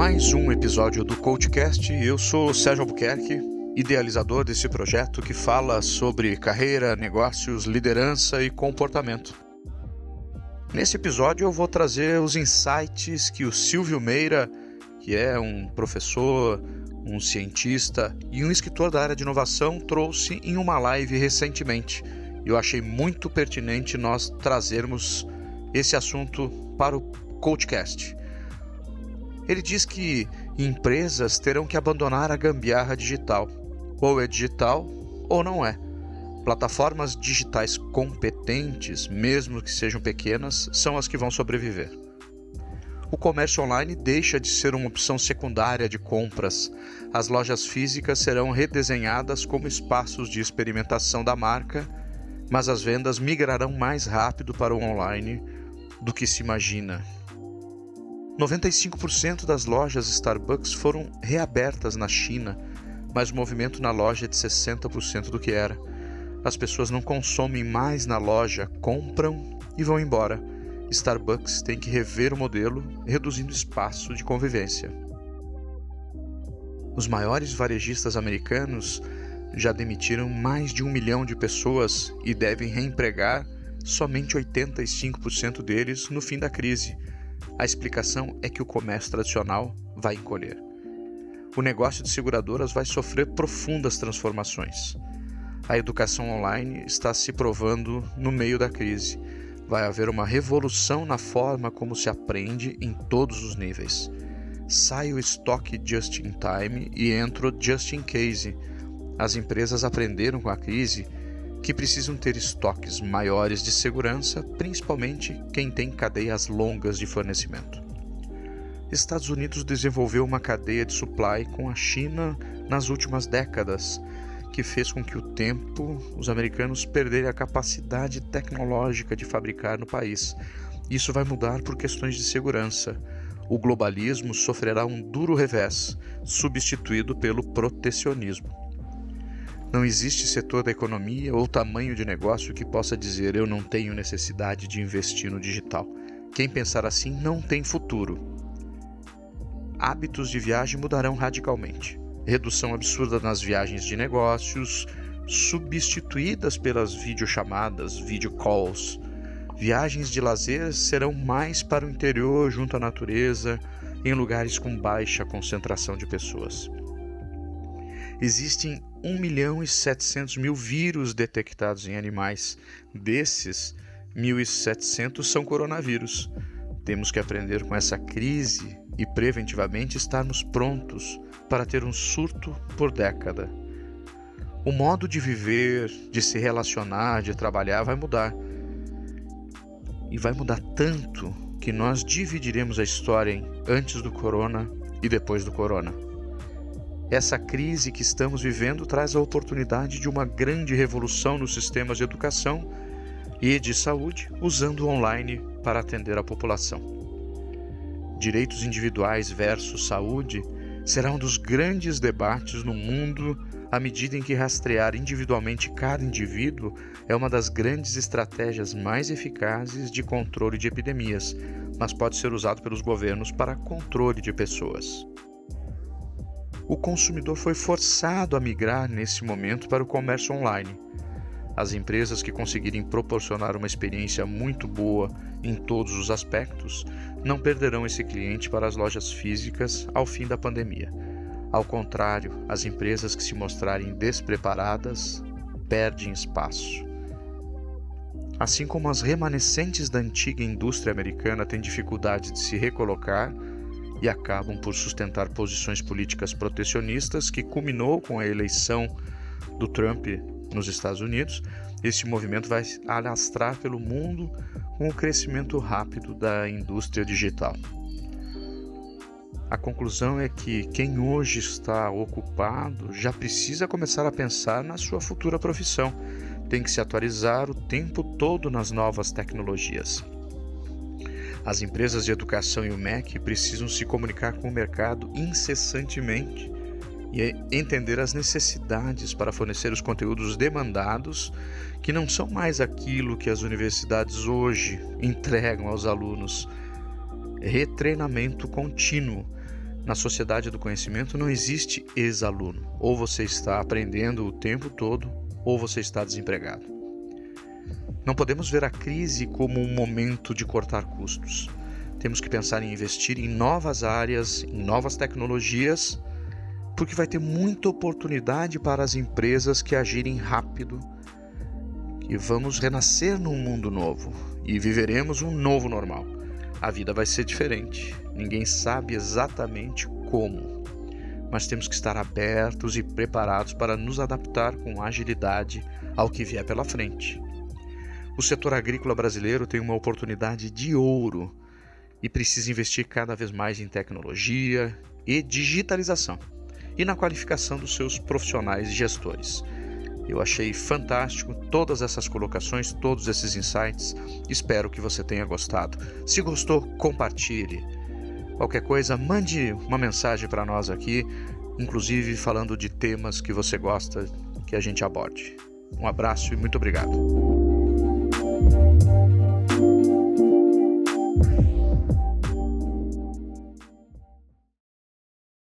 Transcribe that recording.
mais um episódio do CoachCast. Eu sou Sérgio Albuquerque, idealizador desse projeto que fala sobre carreira, negócios, liderança e comportamento. Nesse episódio eu vou trazer os insights que o Silvio Meira, que é um professor, um cientista e um escritor da área de inovação, trouxe em uma live recentemente. Eu achei muito pertinente nós trazermos esse assunto para o CoachCast. Ele diz que empresas terão que abandonar a gambiarra digital. Ou é digital ou não é. Plataformas digitais competentes, mesmo que sejam pequenas, são as que vão sobreviver. O comércio online deixa de ser uma opção secundária de compras. As lojas físicas serão redesenhadas como espaços de experimentação da marca, mas as vendas migrarão mais rápido para o online do que se imagina. 95% das lojas Starbucks foram reabertas na China, mas o movimento na loja é de 60% do que era. As pessoas não consomem mais na loja, compram e vão embora. Starbucks tem que rever o modelo, reduzindo espaço de convivência. Os maiores varejistas americanos já demitiram mais de um milhão de pessoas e devem reempregar somente 85% deles no fim da crise a explicação é que o comércio tradicional vai encolher. O negócio de seguradoras vai sofrer profundas transformações. A educação online está se provando no meio da crise. Vai haver uma revolução na forma como se aprende em todos os níveis. Sai o estoque just in time e entra o just in case. As empresas aprenderam com a crise que precisam ter estoques maiores de segurança, principalmente quem tem cadeias longas de fornecimento. Estados Unidos desenvolveu uma cadeia de supply com a China nas últimas décadas, que fez com que o tempo os americanos perderem a capacidade tecnológica de fabricar no país. Isso vai mudar por questões de segurança. O globalismo sofrerá um duro revés, substituído pelo protecionismo. Não existe setor da economia ou tamanho de negócio que possa dizer eu não tenho necessidade de investir no digital. Quem pensar assim não tem futuro. Hábitos de viagem mudarão radicalmente. Redução absurda nas viagens de negócios, substituídas pelas videochamadas, video calls. Viagens de lazer serão mais para o interior, junto à natureza, em lugares com baixa concentração de pessoas. Existem 1 milhão e 700 mil vírus detectados em animais. Desses, 1.700 são coronavírus. Temos que aprender com essa crise e preventivamente estarmos prontos para ter um surto por década. O modo de viver, de se relacionar, de trabalhar vai mudar. E vai mudar tanto que nós dividiremos a história em antes do corona e depois do corona. Essa crise que estamos vivendo traz a oportunidade de uma grande revolução nos sistemas de educação e de saúde, usando o online para atender a população. Direitos individuais versus saúde será um dos grandes debates no mundo à medida em que rastrear individualmente cada indivíduo é uma das grandes estratégias mais eficazes de controle de epidemias, mas pode ser usado pelos governos para controle de pessoas o consumidor foi forçado a migrar nesse momento para o comércio online. As empresas que conseguirem proporcionar uma experiência muito boa em todos os aspectos não perderão esse cliente para as lojas físicas ao fim da pandemia. Ao contrário, as empresas que se mostrarem despreparadas perdem espaço. Assim como as remanescentes da antiga indústria americana têm dificuldade de se recolocar, e acabam por sustentar posições políticas protecionistas que culminou com a eleição do Trump nos Estados Unidos. Esse movimento vai alastrar pelo mundo com o crescimento rápido da indústria digital. A conclusão é que quem hoje está ocupado já precisa começar a pensar na sua futura profissão. Tem que se atualizar o tempo todo nas novas tecnologias. As empresas de educação e o MEC precisam se comunicar com o mercado incessantemente e entender as necessidades para fornecer os conteúdos demandados, que não são mais aquilo que as universidades hoje entregam aos alunos. Retreinamento contínuo. Na sociedade do conhecimento não existe ex-aluno. Ou você está aprendendo o tempo todo, ou você está desempregado. Não podemos ver a crise como um momento de cortar custos. Temos que pensar em investir em novas áreas, em novas tecnologias, porque vai ter muita oportunidade para as empresas que agirem rápido, que vamos renascer num mundo novo e viveremos um novo normal. A vida vai ser diferente. Ninguém sabe exatamente como, mas temos que estar abertos e preparados para nos adaptar com agilidade ao que vier pela frente. O setor agrícola brasileiro tem uma oportunidade de ouro e precisa investir cada vez mais em tecnologia e digitalização e na qualificação dos seus profissionais e gestores. Eu achei fantástico todas essas colocações, todos esses insights. Espero que você tenha gostado. Se gostou, compartilhe. Qualquer coisa, mande uma mensagem para nós aqui, inclusive falando de temas que você gosta que a gente aborde. Um abraço e muito obrigado.